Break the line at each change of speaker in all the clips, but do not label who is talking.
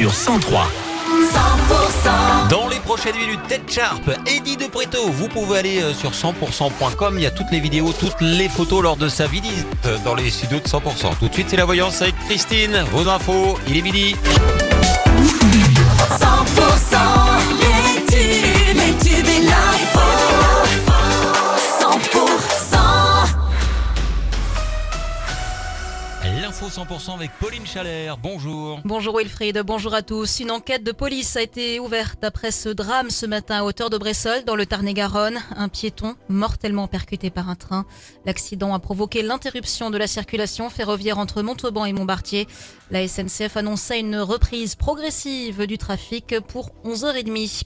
sur 103.
100%
Dans les prochaines minutes, Tête Sharp, Eddie de Preto. Vous pouvez aller euh, sur 100%.com. Il y a toutes les vidéos, toutes les photos lors de sa visite dans les studios de 100%. Tout de suite, c'est la voyance avec Christine. Vos infos, il est midi.
100%
L'info 100% avec Pauline Chalère. Bonjour.
Bonjour Wilfried, bonjour à tous. Une enquête de police a été ouverte après ce drame ce matin à hauteur de Bressol, dans le Tarn-et-Garonne. Un piéton mortellement percuté par un train. L'accident a provoqué l'interruption de la circulation ferroviaire entre Montauban et Montbartier. La SNCF annonçait une reprise progressive du trafic pour 11h30.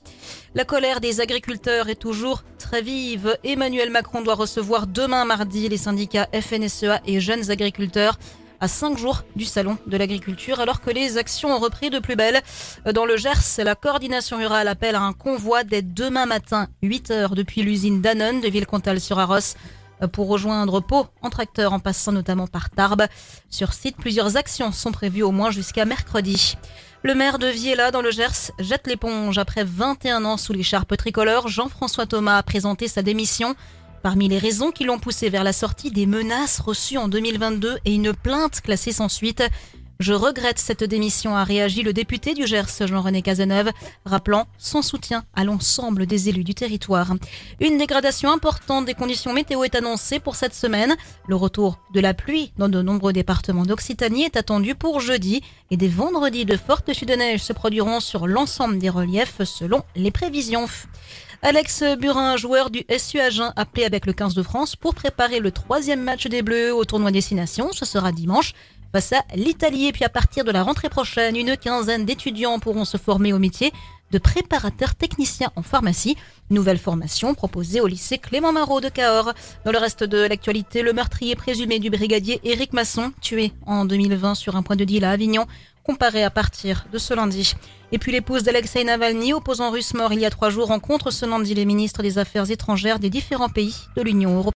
La colère des agriculteurs est toujours très vive. Emmanuel Macron doit recevoir demain mardi les syndicats FNSEA et jeunes agriculteurs à cinq jours du salon de l'agriculture, alors que les actions ont repris de plus belle. Dans le Gers, la coordination rurale appelle à un convoi dès demain matin, 8 heures depuis l'usine Danone de Villecontal-sur-Arros pour rejoindre Pau en tracteur en passant notamment par Tarbes. Sur site, plusieurs actions sont prévues au moins jusqu'à mercredi. Le maire de Viella dans le Gers jette l'éponge après 21 ans sous l'écharpe tricolore. Jean-François Thomas a présenté sa démission. Parmi les raisons qui l'ont poussé vers la sortie, des menaces reçues en 2022 et une plainte classée sans suite. Je regrette cette démission, a réagi le député du Gers, Jean-René Cazeneuve, rappelant son soutien à l'ensemble des élus du territoire. Une dégradation importante des conditions météo est annoncée pour cette semaine. Le retour de la pluie dans de nombreux départements d'Occitanie est attendu pour jeudi et des vendredis de fortes chutes de neige se produiront sur l'ensemble des reliefs selon les prévisions. Alex Burin, joueur du SU Agen, appelé avec le 15 de France pour préparer le troisième match des Bleus au tournoi Destination. Ce sera dimanche face à l'Italie. Et puis à partir de la rentrée prochaine, une quinzaine d'étudiants pourront se former au métier de préparateur technicien en pharmacie. Nouvelle formation proposée au lycée Clément Marot de Cahors. Dans le reste de l'actualité, le meurtrier présumé du brigadier Éric Masson, tué en 2020 sur un point de deal à Avignon, comparé à partir de ce lundi. Et puis l'épouse d'Alexei Navalny, opposant russe mort il y a trois jours, rencontre ce lundi les ministres des Affaires étrangères des différents pays de l'Union européenne.